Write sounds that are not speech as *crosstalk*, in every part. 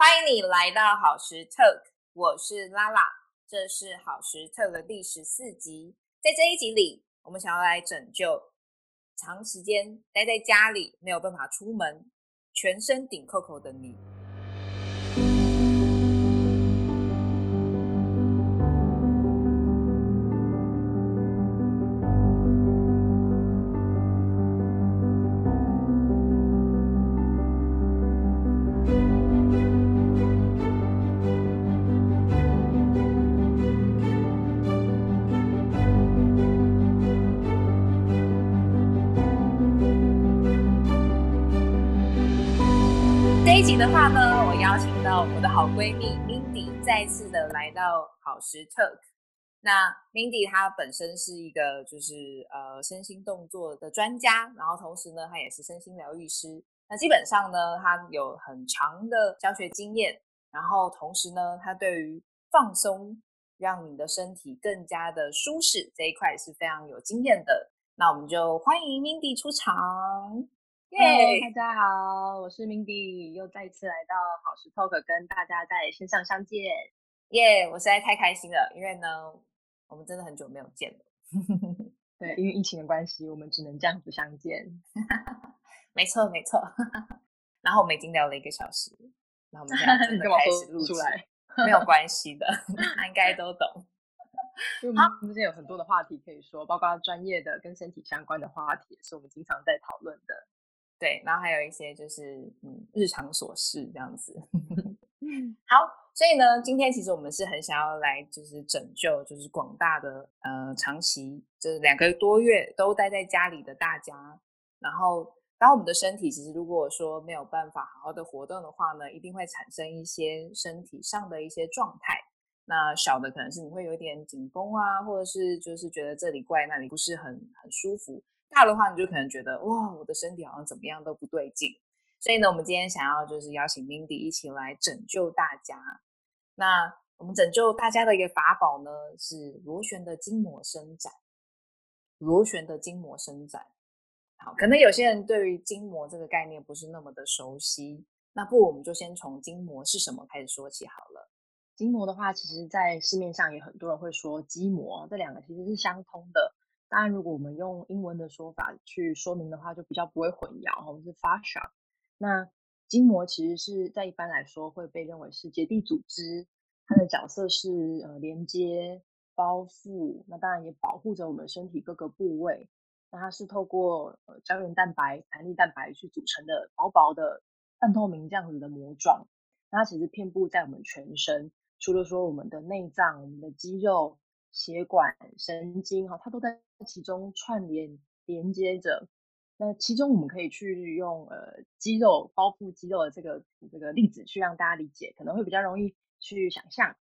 欢迎你来到好时特我是拉拉，这是好时特的第十四集。在这一集里，我们想要来拯救长时间待在家里没有办法出门、全身顶扣扣的你。的话呢，我邀请到我的好闺蜜 Mindy 再次的来到好时 Talk。那 Mindy 她本身是一个就是呃身心动作的专家，然后同时呢，她也是身心疗愈师。那基本上呢，她有很长的教学经验，然后同时呢，她对于放松，让你的身体更加的舒适这一块是非常有经验的。那我们就欢迎 Mindy 出场。耶！大家好，我是 Mindy，又再次来到好时 Talk，跟大家在线上相见。耶！我实在太开心了，因为呢，我们真的很久没有见了。*laughs* 对，因为疫情的关系，我们只能这样子相见。*laughs* 没错，没错。然后我们已经聊了一个小时，然后我们现在真的 *laughs* 开始录出来，没有关系的，他应该都懂。因为我们之间有很多的话题可以说，包括专业的跟身体相关的话题，是我们经常在讨论的。对，然后还有一些就是嗯日常琐事这样子。*laughs* 好，所以呢，今天其实我们是很想要来就是拯救，就是广大的呃长期就是两个多月都待在家里的大家。然后，当我们的身体其实如果说没有办法好好的活动的话呢，一定会产生一些身体上的一些状态。那小的可能是你会有点紧绷啊，或者是就是觉得这里怪那里不是很很舒服。大的话，你就可能觉得哇，我的身体好像怎么样都不对劲。所以呢，我们今天想要就是邀请 Mindy 一起来拯救大家。那我们拯救大家的一个法宝呢，是螺旋的筋膜伸展。螺旋的筋膜伸展，好，可能有些人对于筋膜这个概念不是那么的熟悉。那不如，我们就先从筋膜是什么开始说起好了。筋膜的话，其实在市面上也很多人会说肌膜，这两个其实是相通的。当然，如果我们用英文的说法去说明的话，就比较不会混淆。我们是 fascia。那筋膜其实是在一般来说会被认为是结缔组织，它的角色是呃连接、包覆，那当然也保护着我们身体各个部位。那它是透过呃胶原蛋白、弹力蛋白去组成的薄薄的半透明这样子的膜状。那它其实遍布在我们全身，除了说我们的内脏、我们的肌肉。血管、神经，哈，它都在其中串联连接着。那其中我们可以去用呃肌肉包覆肌肉的这个这个例子去让大家理解，可能会比较容易去想象。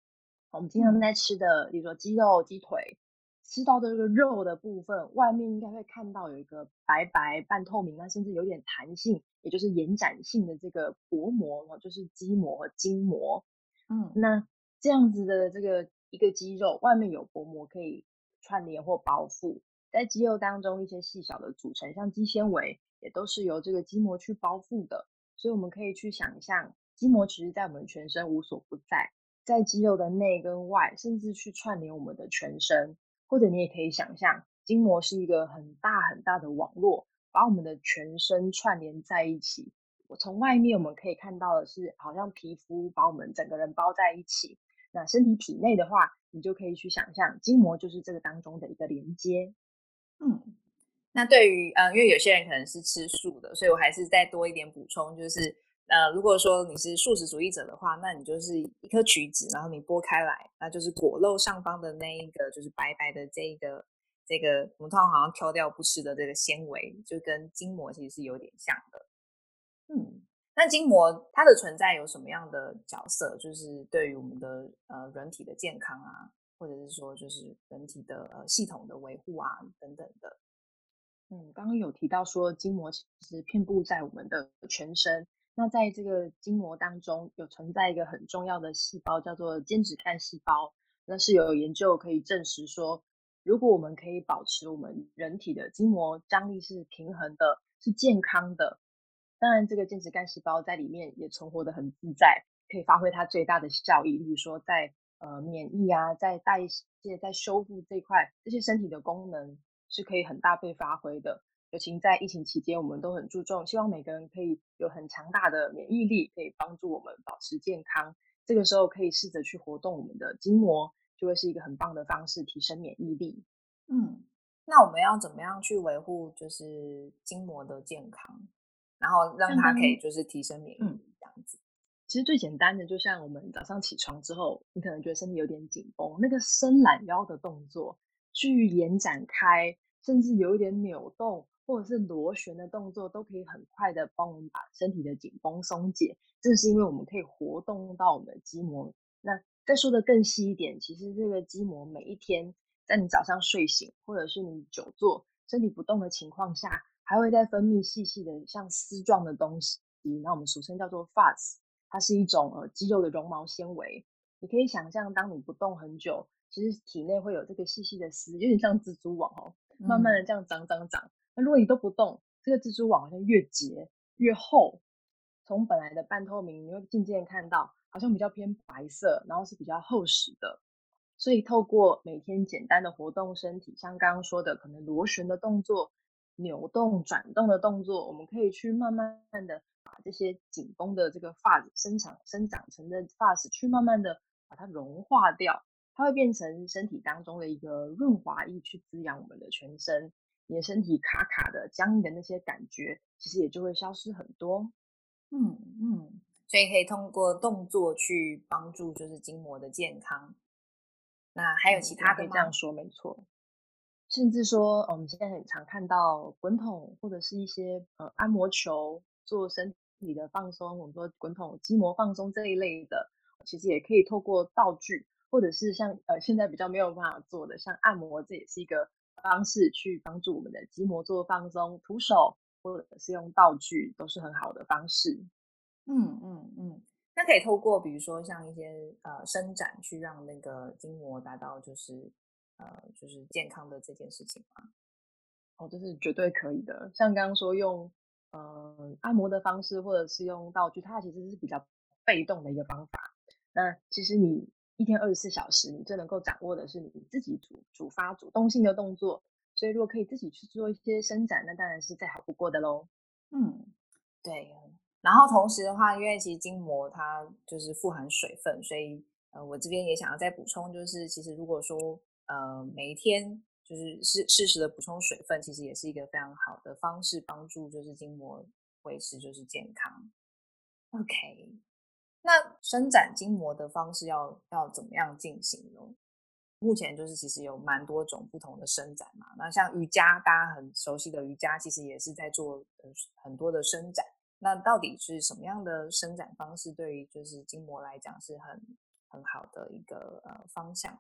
我们经常在吃的，比如说鸡肉、鸡腿，吃到的这个肉的部分，外面应该会看到有一个白白半透明那，甚至有点弹性，也就是延展性的这个薄膜，就是肌膜和筋膜。嗯，那这样子的这个。一个肌肉外面有薄膜可以串联或包覆，在肌肉当中一些细小的组成，像肌纤维，也都是由这个筋膜去包覆的。所以我们可以去想象，筋膜其实在我们全身无所不在，在肌肉的内跟外，甚至去串联我们的全身。或者你也可以想象，筋膜是一个很大很大的网络，把我们的全身串联在一起。我从外面我们可以看到的是，好像皮肤把我们整个人包在一起。那身体体内的话，你就可以去想象，筋膜就是这个当中的一个连接。嗯，那对于呃，因为有些人可能是吃素的，所以我还是再多一点补充，就是呃，如果说你是素食主义者的话，那你就是一颗橘子，然后你剥开来，那就是果肉上方的那一个就是白白的这一个这个，我们通常好像挑掉不吃的这个纤维，就跟筋膜其实是有点像的。嗯。那筋膜它的存在有什么样的角色？就是对于我们的呃人体的健康啊，或者是说就是人体的呃系统的维护啊等等的。嗯，刚刚有提到说筋膜其实遍布在我们的全身。那在这个筋膜当中，有存在一个很重要的细胞，叫做间质干细胞。那是有研究可以证实说，如果我们可以保持我们人体的筋膜张力是平衡的，是健康的。当然，这个间质干细胞在里面也存活的很自在，可以发挥它最大的效益。例如说，在呃免疫啊，在代谢、在修复这块，这些身体的功能是可以很大被发挥的。尤其在疫情期间，我们都很注重，希望每个人可以有很强大的免疫力，可以帮助我们保持健康。这个时候可以试着去活动我们的筋膜，就会是一个很棒的方式，提升免疫力。嗯，那我们要怎么样去维护就是筋膜的健康，然后让它可以就是提升免疫力这样子？其实最简单的，就像我们早上起床之后，你可能觉得身体有点紧绷，那个伸懒腰的动作，去延展开，甚至有一点扭动。或者是螺旋的动作，都可以很快的帮我们把身体的紧绷松解。正是因为我们可以活动到我们的肌膜。那再说的更细一点，其实这个肌膜每一天，在你早上睡醒，或者是你久坐、身体不动的情况下，还会再分泌细细的像丝状的东西。那我们俗称叫做 fats，它是一种呃肌肉的绒毛纤维。你可以想象，当你不动很久，其实体内会有这个细细的丝，有点像蜘蛛网哦，慢慢的这样长长长。那如果你都不动，这个蜘蛛网好像越结越厚，从本来的半透明，你会渐渐看到好像比较偏白色，然后是比较厚实的。所以透过每天简单的活动身体，像刚刚说的可能螺旋的动作、扭动、转动的动作，我们可以去慢慢的把这些紧绷的这个发子生长生长成的发丝，去慢慢的把它融化掉，它会变成身体当中的一个润滑液，去滋养我们的全身。你的身体卡卡的、僵硬的那些感觉，其实也就会消失很多。嗯嗯，所以可以通过动作去帮助，就是筋膜的健康。那还有其他的吗？这样说没错。甚至说，我们现在很常看到滚筒或者是一些呃按摩球做身体的放松，我们说滚筒筋膜放松这一类的，其实也可以透过道具，或者是像呃现在比较没有办法做的，像按摩，这也是一个。方式去帮助我们的筋膜做放松，徒手或者是用道具都是很好的方式。嗯嗯嗯，那可以透过比如说像一些呃伸展，去让那个筋膜达到就是呃就是健康的这件事情吗？哦，这是绝对可以的。像刚刚说用呃按摩的方式，或者是用道具，它其实是比较被动的一个方法。那其实你。一天二十四小时，你最能够掌握的是你自己主主发主动性的动作。所以，如果可以自己去做一些伸展，那当然是再好不过的喽。嗯，对。然后同时的话，因为其实筋膜它就是富含水分，所以呃，我这边也想要再补充，就是其实如果说呃每一天就是适适时的补充水分，其实也是一个非常好的方式，帮助就是筋膜维持就是健康。OK。那伸展筋膜的方式要要怎么样进行呢？目前就是其实有蛮多种不同的伸展嘛。那像瑜伽，大家很熟悉的瑜伽，其实也是在做很多的伸展。那到底是什么样的伸展方式，对于就是筋膜来讲是很很好的一个呃方向？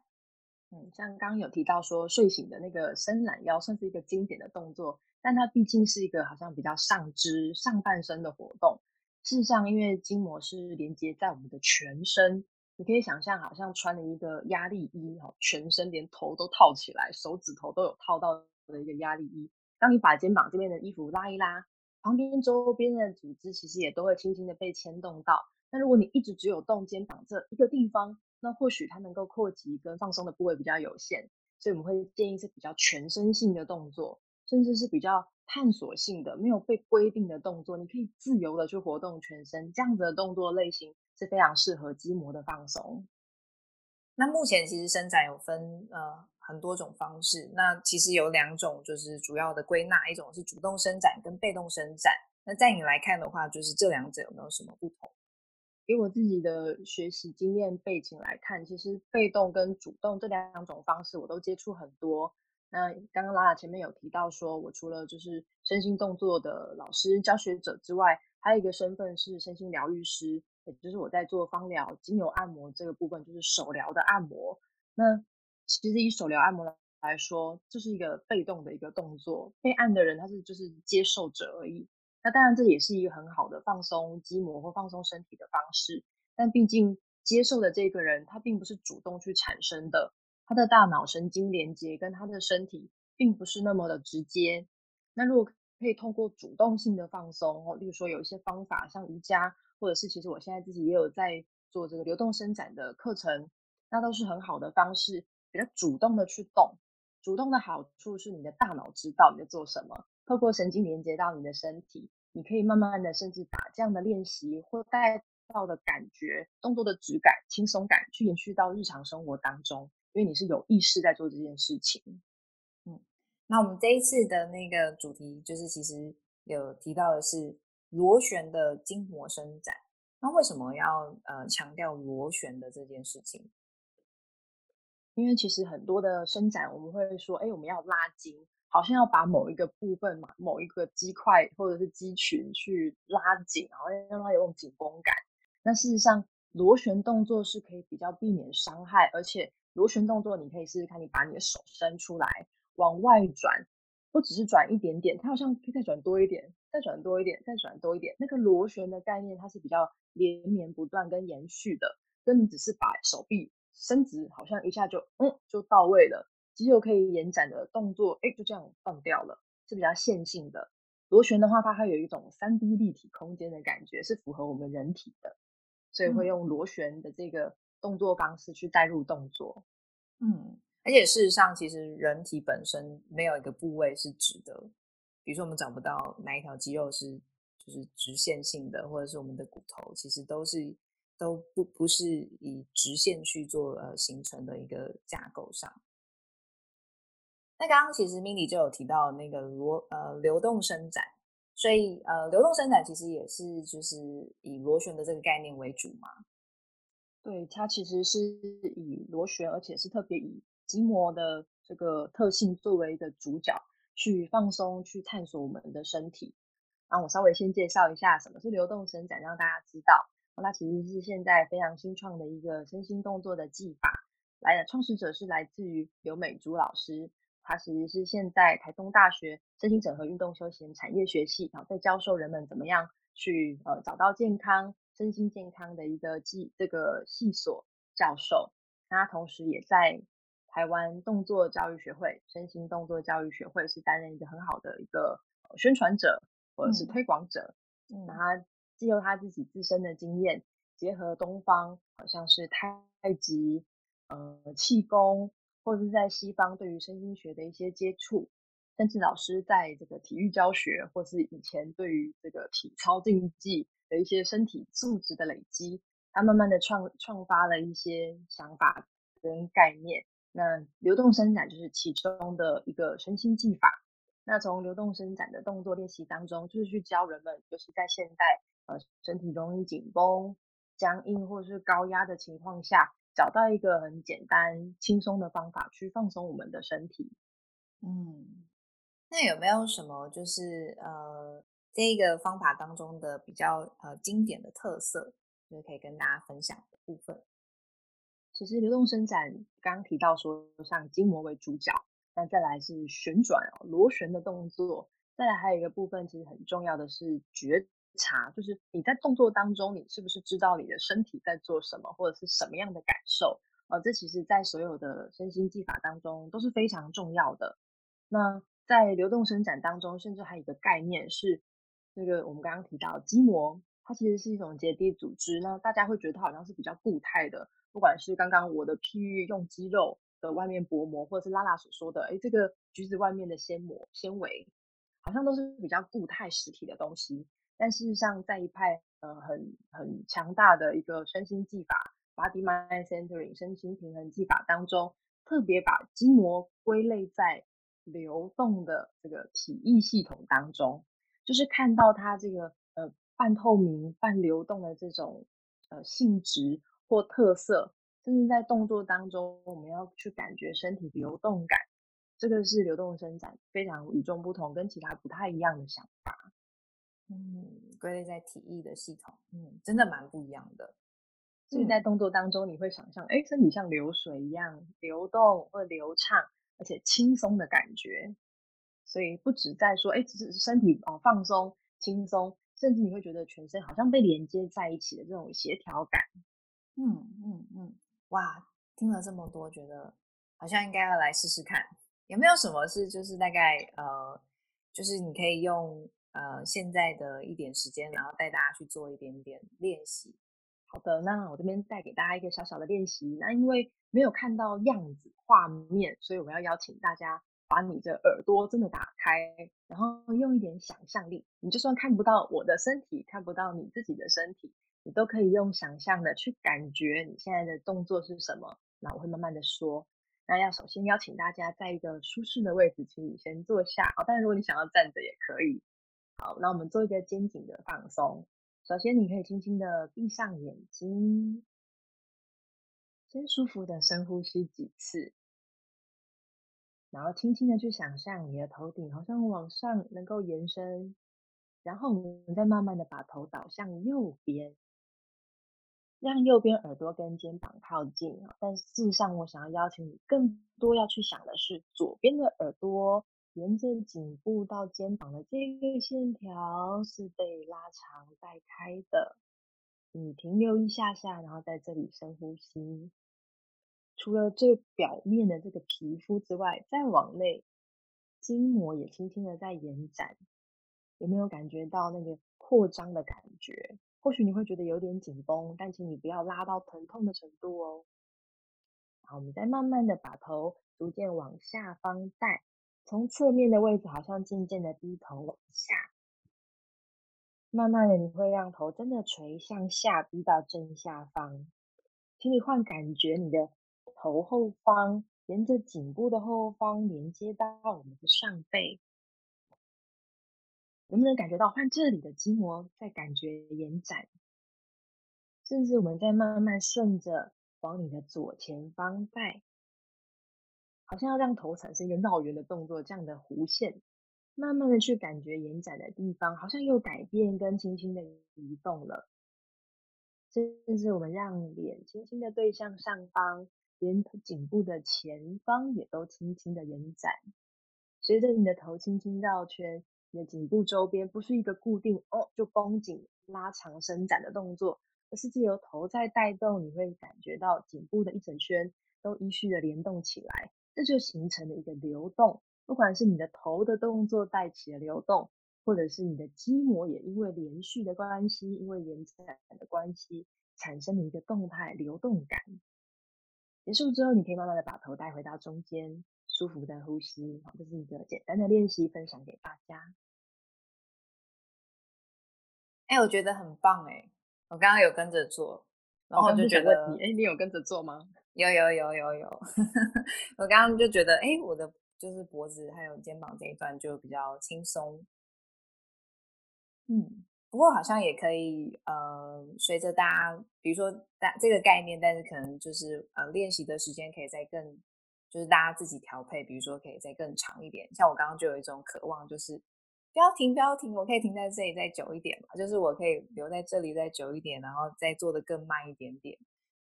嗯，像刚刚有提到说睡醒的那个伸懒腰，算是一个经典的动作，但它毕竟是一个好像比较上肢上半身的活动。事实上，因为筋膜是连接在我们的全身，你可以想象，好像穿了一个压力衣，哈，全身连头都套起来，手指头都有套到的一个压力衣。当你把肩膀这边的衣服拉一拉，旁边周边的组织其实也都会轻轻的被牵动到。那如果你一直只有动肩膀这一个地方，那或许它能够扩及跟放松的部位比较有限，所以我们会建议是比较全身性的动作，甚至是比较。探索性的、没有被规定的动作，你可以自由的去活动全身，这样子的动作类型是非常适合肌膜的放松。那目前其实伸展有分呃很多种方式，那其实有两种就是主要的归纳，一种是主动伸展跟被动伸展。那在你来看的话，就是这两者有没有什么不同？以我自己的学习经验背景来看，其实被动跟主动这两种方式我都接触很多。那刚刚拉拉前面有提到，说我除了就是身心动作的老师教学者之外，还有一个身份是身心疗愈师，也就是我在做芳疗精油按摩这个部分，就是手疗的按摩。那其实以手疗按摩来说，这是一个被动的一个动作，被按的人他是就是接受者而已。那当然这也是一个很好的放松肌膜或放松身体的方式，但毕竟接受的这个人他并不是主动去产生的。他的大脑神经连接跟他的身体并不是那么的直接。那如果可以通过主动性的放松哦，例如说有一些方法，像瑜伽，或者是其实我现在自己也有在做这个流动伸展的课程，那都是很好的方式，比较主动的去动。主动的好处是你的大脑知道你在做什么，透过神经连接到你的身体，你可以慢慢的甚至把这样的练习或带到的感觉、动作的质感、轻松感，去延续到日常生活当中，因为你是有意识在做这件事情。嗯，那我们这一次的那个主题就是其实有提到的是螺旋的筋膜伸展。那为什么要呃强调螺旋的这件事情？因为其实很多的伸展，我们会说，哎，我们要拉筋，好像要把某一个部分嘛，某一个肌块或者是肌群去拉紧，然后让它有种紧绷感。那事实上，螺旋动作是可以比较避免伤害，而且螺旋动作你可以试试看，你把你的手伸出来，往外转，不只是转一点点，它好像可以再转多一点，再转多一点，再转多一点。那个螺旋的概念，它是比较。连绵不断跟延续的，跟你只是把手臂伸直，好像一下就嗯就到位了，肌肉可以延展的动作，哎就这样放掉了，是比较线性的。螺旋的话，它还有一种三 D 立体空间的感觉，是符合我们人体的，所以会用螺旋的这个动作方式去带入动作。嗯，而且事实上，其实人体本身没有一个部位是直的，比如说我们找不到哪一条肌肉是。就是直线性的，或者是我们的骨头，其实都是都不不是以直线去做呃形成的一个架构上。那刚刚其实 Mindy 就有提到那个螺呃流动伸展，所以呃流动伸展其实也是就是以螺旋的这个概念为主嘛。对，它其实是以螺旋，而且是特别以筋膜的这个特性作为一个主角，去放松，去探索我们的身体。那我稍微先介绍一下什么是流动伸展，让大家知道。它其实是现在非常新创的一个身心动作的技法。来的创始者是来自于刘美珠老师，他其实是现在台东大学身心整合运动休闲产业学系，然后在教授人们怎么样去呃找到健康、身心健康的一个技这个系所教授。那他同时也在台湾动作教育学会、身心动作教育学会是担任一个很好的一个宣传者。或者是推广者，那他借由他自己自身的经验，结合东方，好像是太极、呃气功，或者是在西方对于身心学的一些接触，甚至老师在这个体育教学，或是以前对于这个体操竞技的一些身体素质的累积，他慢慢的创创发了一些想法跟概念。那流动伸展就是其中的一个身心技法。那从流动伸展的动作练习当中，就是去教人们，尤其在现代呃身体容易紧绷、僵硬或是高压的情况下，找到一个很简单、轻松的方法去放松我们的身体。嗯，那有没有什么就是呃这个方法当中的比较呃经典的特色，就是可以跟大家分享的部分？其实流动伸展刚刚提到说，像筋膜为主角。那再来是旋转哦，螺旋的动作。再来还有一个部分，其实很重要的是觉察，就是你在动作当中，你是不是知道你的身体在做什么，或者是什么样的感受？呃，这其实在所有的身心技法当中都是非常重要的。那在流动伸展当中，甚至还有一个概念是，那个我们刚刚提到筋膜，它其实是一种结缔组织。那大家会觉得它好像是比较固态的，不管是刚刚我的譬喻用肌肉。的外面薄膜，或者是拉拉所说的，哎，这个橘子外面的纤膜纤维，好像都是比较固态实体的东西。但事实上，在一派呃很很强大的一个身心技法 （body mind centering） 身心平衡技法当中，特别把筋膜归类在流动的这个体液系统当中，就是看到它这个呃半透明、半流动的这种呃性质或特色。甚至在动作当中，我们要去感觉身体流动感，这个是流动伸展非常与众不同，跟其他不太一样的想法。嗯，归类在体液的系统，嗯，真的蛮不一样的。所以在动作当中，你会想象，哎，身体像流水一样流动或流畅，而且轻松的感觉。所以不止在说，哎，只是身体哦放松、轻松，甚至你会觉得全身好像被连接在一起的这种协调感。嗯嗯嗯。哇，听了这么多，觉得好像应该要来试试看，有没有什么是就是大概呃，就是你可以用呃现在的一点时间，然后带大家去做一点点练习，好的，那我这边带给大家一个小小的练习。那因为没有看到样子画面，所以我要邀请大家把你的耳朵真的打开，然后用一点想象力。你就算看不到我的身体，看不到你自己的身体，你都可以用想象的去感觉你现在的动作是什么。那我会慢慢的说。那要首先邀请大家在一个舒适的位置，请你先坐下。好，但如果你想要站着也可以。好，那我们做一个肩颈的放松。首先，你可以轻轻的闭上眼睛，先舒服的深呼吸几次，然后轻轻的去想象你的头顶好像往上能够延伸，然后我们再慢慢的把头倒向右边。让右边耳朵跟肩膀靠近啊，但事实上，我想要邀请你更多要去想的是左边的耳朵，沿着颈部到肩膀的这个线条是被拉长带开的。你停留一下下，然后在这里深呼吸。除了最表面的这个皮肤之外，再往内，筋膜也轻轻的在延展，有没有感觉到那个扩张的感觉？或许你会觉得有点紧绷，但请你不要拉到疼痛的程度哦。好，我们再慢慢的把头逐渐往下方带，从侧面的位置好像渐渐的低头往下，慢慢的你会让头真的垂向下，低到正下方。请你换感觉，你的头后方沿着颈部的后方连接到我们的上背。能不能感觉到换这里的筋膜在感觉延展，甚至我们在慢慢顺着往你的左前方带，好像要让头产生一个绕圆的动作，这样的弧线，慢慢的去感觉延展的地方，好像又改变跟轻轻的移动了，甚至我们让脸轻轻的对向上方，连颈部的前方也都轻轻的延展，随着你的头轻轻绕圈。你的颈部周边不是一个固定哦，就绷紧、拉长、伸展的动作，而是借由头在带动，你会感觉到颈部的一整圈都依序的联动起来，这就形成了一个流动。不管是你的头的动作带起了流动，或者是你的肌膜也因为连续的关系，因为延展的关系，产生了一个动态流动感。结束之后，你可以慢慢的把头带回到中间。舒服的呼吸，好，这是一个简单的练习，分享给大家。哎，我觉得很棒哎，我刚刚有跟着做，然后就觉得，哎，你有跟着做吗？有有有有有，*laughs* 我刚刚就觉得，哎，我的就是脖子还有肩膀这一段就比较轻松。嗯，不过好像也可以，呃，随着大家，比如说大这个概念，但是可能就是呃练习的时间可以再更。就是大家自己调配，比如说可以再更长一点。像我刚刚就有一种渴望，就是不要停，不要停，我可以停在这里再久一点嘛。就是我可以留在这里再久一点，然后再做的更慢一点点。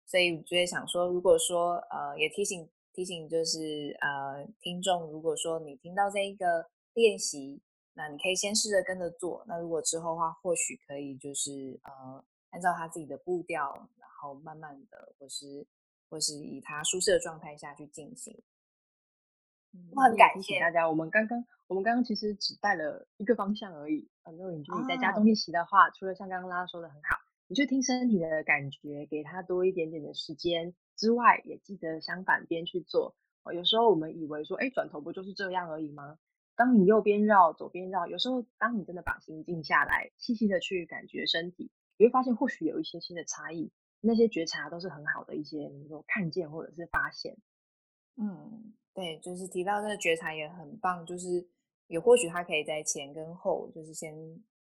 所以就会想说，如果说呃，也提醒提醒，就是呃，听众，如果说你听到这一个练习，那你可以先试着跟着做。那如果之后的话，或许可以就是呃，按照他自己的步调，然后慢慢的，或是。或是以他舒适的状态下去进行。我很感谢大家。我们刚刚，我们刚刚其实只带了一个方向而已。很多人就你在家中练习的话，除了像刚刚拉说的很好，你就听身体的感觉，给他多一点点的时间之外，也记得相反边去做。有时候我们以为说，哎，转头不就是这样而已吗？当你右边绕，左边绕，有时候当你真的把心静下来，细细的去感觉身体，你会发现或许有一些新的差异。那些觉察都是很好的一些，能够看见或者是发现。嗯，对，就是提到这个觉察也很棒，就是也或许他可以在前跟后，就是先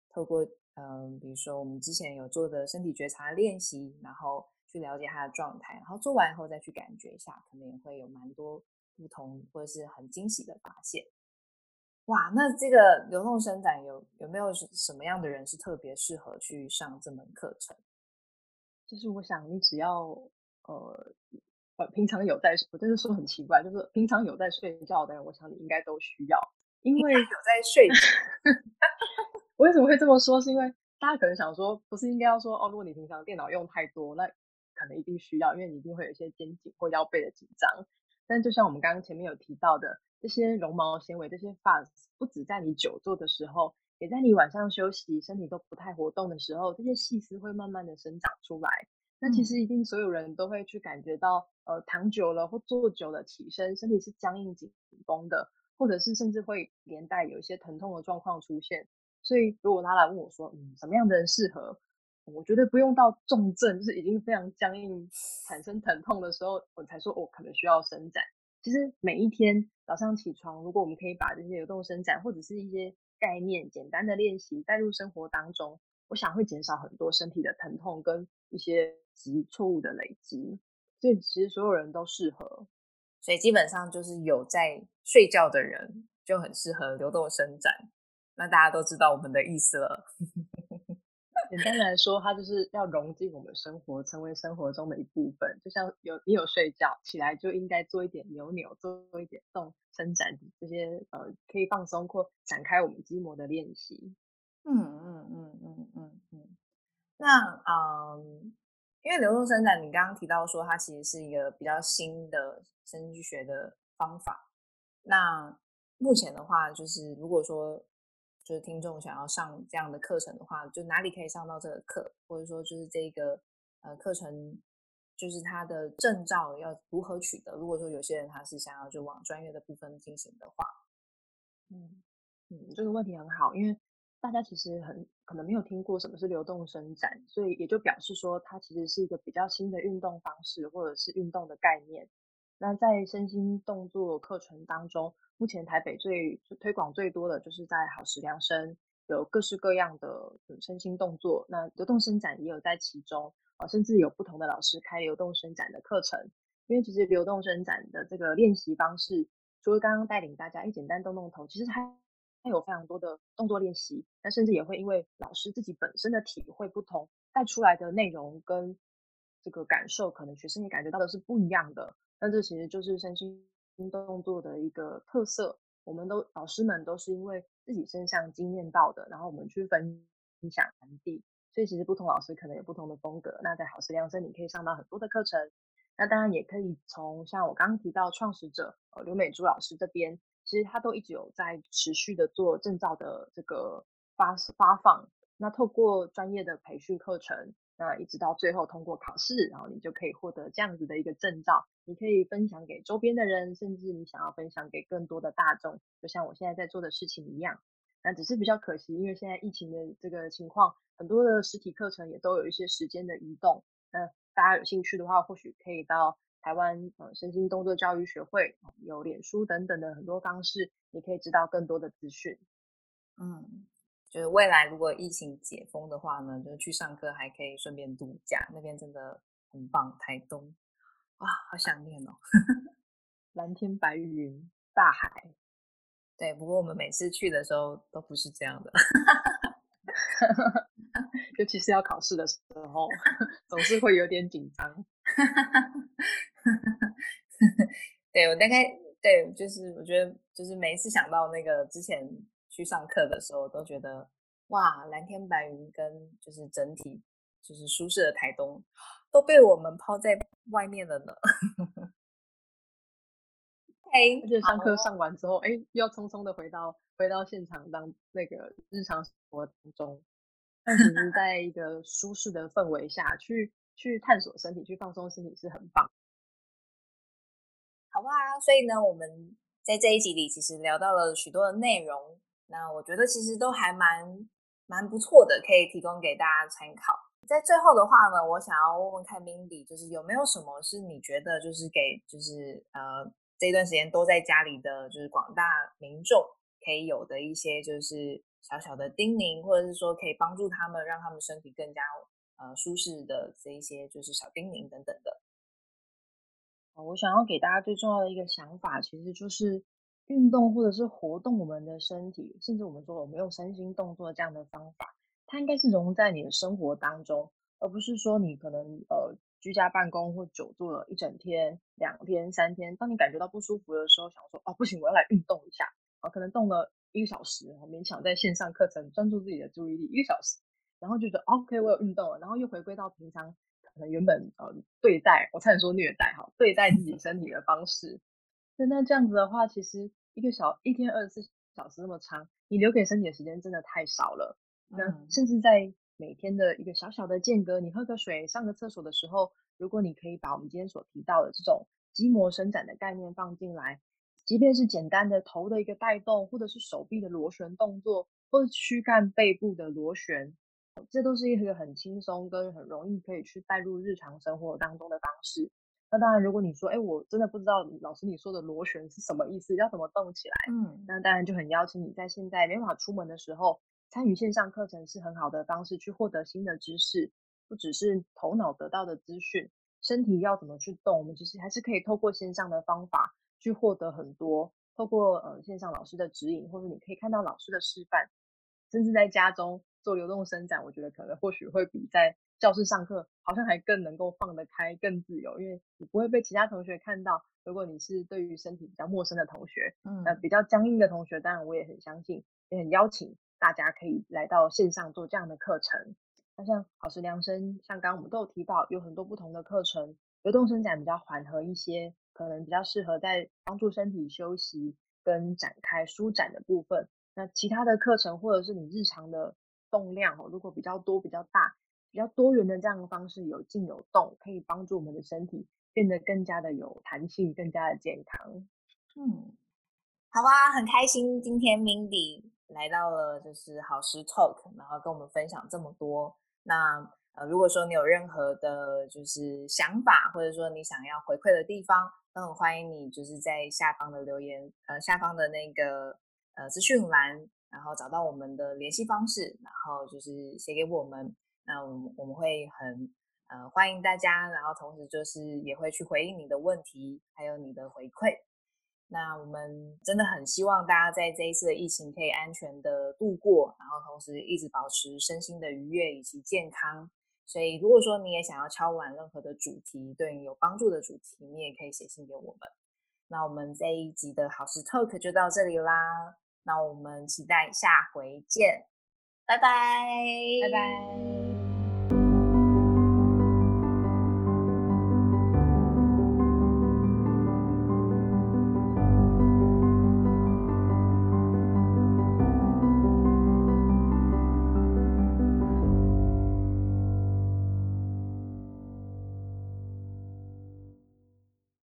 透过嗯，比如说我们之前有做的身体觉察练习，然后去了解他的状态，然后做完以后再去感觉一下，可能也会有蛮多不同或者是很惊喜的发现。哇，那这个流动伸展有有没有什么样的人是特别适合去上这门课程？就是我想，你只要呃呃平常有在，我真的说很奇怪，就是平常有在睡觉的人，我想你应该都需要，因为有在睡。*laughs* 我为什么会这么说？是因为大家可能想说，不是应该要说哦，如果你平常电脑用太多，那可能一定需要，因为你一定会有一些肩颈或腰背的紧张。但就像我们刚刚前面有提到的，这些绒毛纤维、这些 fuzz，不止在你久坐的时候。也在你晚上休息、身体都不太活动的时候，这些细丝会慢慢的生长出来。那其实一定所有人都会去感觉到，呃，躺久了或坐久了起身，身体是僵硬紧绷的，或者是甚至会连带有一些疼痛的状况出现。所以如果他来问我说，嗯，什么样的人适合？我觉得不用到重症，就是已经非常僵硬、产生疼痛的时候，我才说，我可能需要伸展。其实每一天早上起床，如果我们可以把这些流动伸展或者是一些概念、简单的练习带入生活当中，我想会减少很多身体的疼痛跟一些及错误的累积。所以其实所有人都适合，所以基本上就是有在睡觉的人就很适合流动伸展。那大家都知道我们的意思了。*laughs* 简单来说，它就是要融进我们生活，成为生活中的一部分。就像有你有睡觉起来，就应该做一点扭扭，做一点动伸展这些呃可以放松或展开我们筋膜的练习。嗯嗯嗯嗯嗯嗯。那嗯，因为流动伸展，你刚刚提到说它其实是一个比较新的生理学的方法。那目前的话，就是如果说。就是听众想要上这样的课程的话，就哪里可以上到这个课，或者说就是这个呃课程，就是它的证照要如何取得？如果说有些人他是想要就往专业的部分进行的话，嗯嗯，这个问题很好，因为大家其实很可能没有听过什么是流动伸展，所以也就表示说它其实是一个比较新的运动方式或者是运动的概念。那在身心动作课程当中。目前台北最推广最多的就是在好时量身，有各式各样的身心动作，那流动伸展也有在其中啊，甚至有不同的老师开流动伸展的课程。因为其实流动伸展的这个练习方式，除了刚刚带领大家一简单动动头，其实它它有非常多的动作练习，那甚至也会因为老师自己本身的体会不同，带出来的内容跟这个感受，可能学生也感觉到的是不一样的。那这其实就是身心。动作的一个特色，我们都老师们都是因为自己身上经验到的，然后我们去分享传递，所以其实不同老师可能有不同的风格。那在好师量身，你可以上到很多的课程，那当然也可以从像我刚刚提到创始者呃刘美珠老师这边，其实他都一直有在持续的做证照的这个发发放，那透过专业的培训课程。那一直到最后通过考试，然后你就可以获得这样子的一个证照，你可以分享给周边的人，甚至你想要分享给更多的大众，就像我现在在做的事情一样。那只是比较可惜，因为现在疫情的这个情况，很多的实体课程也都有一些时间的移动。那大家有兴趣的话，或许可以到台湾呃身心动作教育学会，有脸书等等的很多方式，你可以知道更多的资讯。嗯。就是未来如果疫情解封的话呢，就是去上课还可以顺便度假，那边真的很棒。台东，哇，好想念哦！*laughs* 蓝天白云，大海。对，不过我们每次去的时候都不是这样的，*laughs* 尤其是要考试的时候，*laughs* 总是会有点紧张。对我大概对，就是我觉得就是每一次想到那个之前。去上课的时候都觉得哇，蓝天白云跟就是整体就是舒适的台东都被我们抛在外面了呢。*laughs* 哎，而且上课上完之后，哎，又要匆匆的回到回到现场当那个日常生活当中，但其实在一个舒适的氛围下去去探索身体，去放松身体是很棒。好吧，所以呢，我们在这一集里其实聊到了许多的内容。那我觉得其实都还蛮蛮不错的，可以提供给大家参考。在最后的话呢，我想要问问看 Mindy，就是有没有什么是你觉得就是给就是呃这一段时间都在家里的就是广大民众可以有的一些就是小小的叮咛，或者是说可以帮助他们让他们身体更加呃舒适的这一些就是小叮咛等等的。我想要给大家最重要的一个想法，其实就是。运动或者是活动我们的身体，甚至我们说我们用身心动作这样的方法，它应该是融在你的生活当中，而不是说你可能呃居家办公或久坐了一整天、两天、三天，当你感觉到不舒服的时候，想说哦不行，我要来运动一下啊，可能动了一个小时，勉强在线上课程专注自己的注意力一个小时，然后就觉得 OK 我有运动了，然后又回归到平常可能原本呃对待我差点说虐待哈对待自己身体的方式，那那这样子的话，其实。一个小一天二十四小时那么长，你留给身体的时间真的太少了。那甚至在每天的一个小小的间隔，你喝个水、上个厕所的时候，如果你可以把我们今天所提到的这种筋膜伸展的概念放进来，即便是简单的头的一个带动，或者是手臂的螺旋动作，或者躯干背部的螺旋，这都是一个很轻松跟很容易可以去带入日常生活当中的方式。那当然，如果你说，哎，我真的不知道老师你说的螺旋是什么意思，要怎么动起来？嗯，那当然就很邀请你在现在没办法出门的时候。参与线上课程是很好的方式，去获得新的知识，不只是头脑得到的资讯，身体要怎么去动，我们其实还是可以透过线上的方法去获得很多。透过呃线上老师的指引，或者你可以看到老师的示范，甚至在家中做流动伸展，我觉得可能或许会比在教室上课好像还更能够放得开、更自由，因为你不会被其他同学看到。如果你是对于身体比较陌生的同学，嗯，那比较僵硬的同学，当然我也很相信，也很邀请。大家可以来到线上做这样的课程。那像好时量身，像刚刚我们都有提到，有很多不同的课程，流动伸展比较缓和一些，可能比较适合在帮助身体休息跟展开舒展的部分。那其他的课程或者是你日常的动量哦，如果比较多、比较大、比较多元的这样的方式，有静有动，可以帮助我们的身体变得更加的有弹性、更加的健康。嗯，好啊，很开心今天 Mindy。来到了就是好时 Talk，然后跟我们分享这么多。那呃，如果说你有任何的就是想法，或者说你想要回馈的地方，都很欢迎你就是在下方的留言，呃，下方的那个呃资讯栏，然后找到我们的联系方式，然后就是写给我们。那我们我们会很呃欢迎大家，然后同时就是也会去回应你的问题，还有你的回馈。那我们真的很希望大家在这一次的疫情可以安全的度过，然后同时一直保持身心的愉悦以及健康。所以，如果说你也想要敲完任何的主题，对你有帮助的主题，你也可以写信给我们。那我们这一集的好事 talk 就到这里啦。那我们期待下回见，拜拜，拜拜。